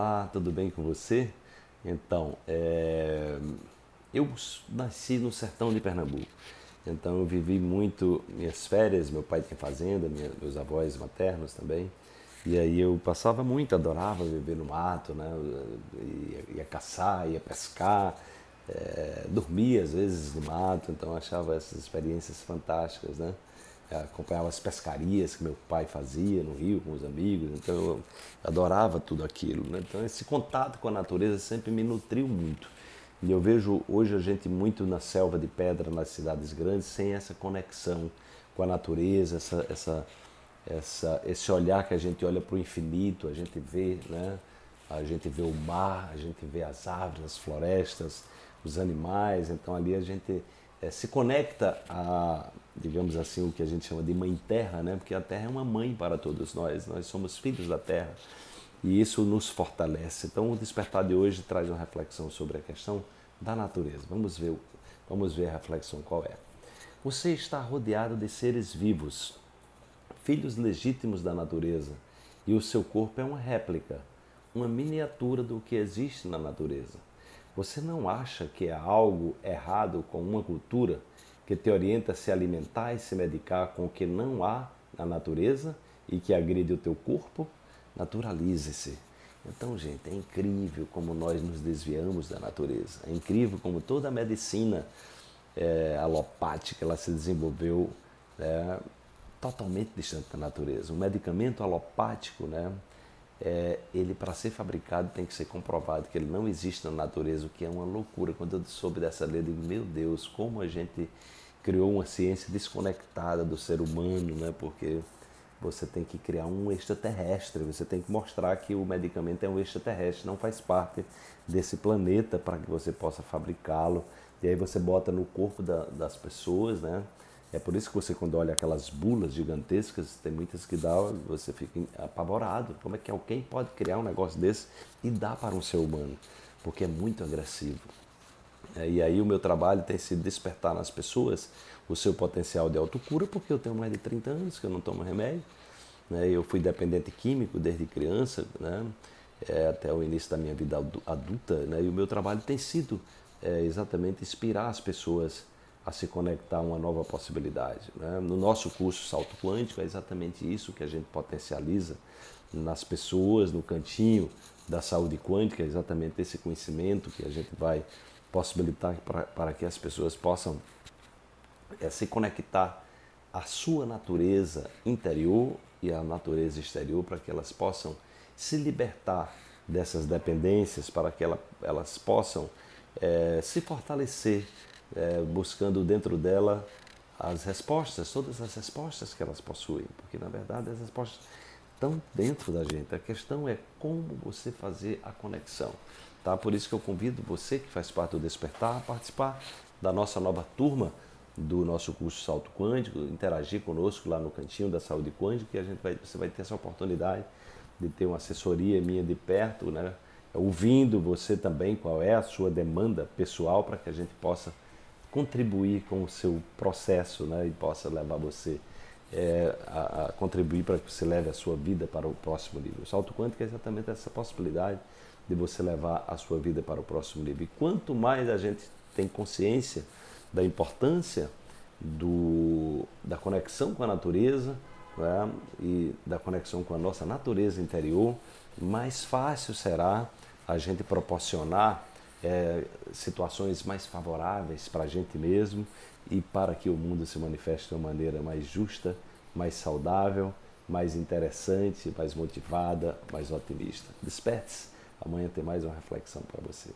Olá, tudo bem com você? Então, é... eu nasci no sertão de Pernambuco, então eu vivi muito minhas férias, meu pai tinha fazenda, meus avós maternos também, e aí eu passava muito, adorava viver no mato, né? ia, ia caçar, ia pescar, é... dormia às vezes no mato, então achava essas experiências fantásticas, né? Acompanhava as pescarias que meu pai fazia no rio com os amigos, então eu adorava tudo aquilo. Né? Então esse contato com a natureza sempre me nutriu muito. E eu vejo hoje a gente muito na selva de pedra, nas cidades grandes, sem essa conexão com a natureza, essa, essa, essa, esse olhar que a gente olha para o infinito, a gente vê, né? a gente vê o mar, a gente vê as árvores, as florestas, os animais, então ali a gente é, se conecta a, digamos assim, o que a gente chama de mãe terra, né? porque a terra é uma mãe para todos nós, nós somos filhos da terra e isso nos fortalece. Então o despertar de hoje traz uma reflexão sobre a questão da natureza. Vamos ver, vamos ver a reflexão qual é. Você está rodeado de seres vivos, filhos legítimos da natureza, e o seu corpo é uma réplica, uma miniatura do que existe na natureza. Você não acha que há algo errado com uma cultura que te orienta a se alimentar e se medicar com o que não há na natureza e que agride o teu corpo? Naturalize-se. Então, gente, é incrível como nós nos desviamos da natureza. É incrível como toda a medicina é, alopática ela se desenvolveu é, totalmente distante da natureza. O medicamento alopático, né, é, ele para ser fabricado tem que ser comprovado que ele não existe na natureza, o que é uma loucura. Quando eu soube dessa lei, eu digo, meu Deus, como a gente criou uma ciência desconectada do ser humano, né? Porque você tem que criar um extraterrestre, você tem que mostrar que o medicamento é um extraterrestre, não faz parte desse planeta para que você possa fabricá-lo. E aí você bota no corpo da, das pessoas, né? É por isso que você, quando olha aquelas bulas gigantescas, tem muitas que dá, você fica apavorado. Como é que alguém pode criar um negócio desse e dar para um ser humano? Porque é muito agressivo. É, e aí o meu trabalho tem sido despertar nas pessoas o seu potencial de autocura, porque eu tenho mais de 30 anos que eu não tomo remédio. Né? Eu fui dependente químico desde criança, né? É, até o início da minha vida adulta. Né? E o meu trabalho tem sido é, exatamente inspirar as pessoas a se conectar a uma nova possibilidade. Né? No nosso curso Salto Quântico é exatamente isso que a gente potencializa nas pessoas, no cantinho da saúde quântica, é exatamente esse conhecimento que a gente vai possibilitar para, que as pessoas possam é, se conectar à sua natureza interior e à natureza exterior, para que elas possam se libertar dessas dependências, para que ela, elas possam é, se fortalecer é, buscando dentro dela as respostas, todas as respostas que elas possuem, porque na verdade as respostas estão dentro da gente. A questão é como você fazer a conexão. Tá? Por isso que eu convido você que faz parte do Despertar a participar da nossa nova turma do nosso curso Salto Quântico, interagir conosco lá no cantinho da Saúde Quântica, que a gente vai, você vai ter essa oportunidade de ter uma assessoria minha de perto, né? ouvindo você também qual é a sua demanda pessoal para que a gente possa contribuir com o seu processo né, e possa levar você é, a, a, contribuir para que você leve a sua vida para o próximo nível. O salto quântico é exatamente essa possibilidade de você levar a sua vida para o próximo nível. E quanto mais a gente tem consciência da importância do, da conexão com a natureza né, e da conexão com a nossa natureza interior, mais fácil será a gente proporcionar é, situações mais favoráveis para a gente mesmo e para que o mundo se manifeste de uma maneira mais justa, mais saudável, mais interessante, mais motivada, mais otimista. Desperte-se, amanhã tem mais uma reflexão para você.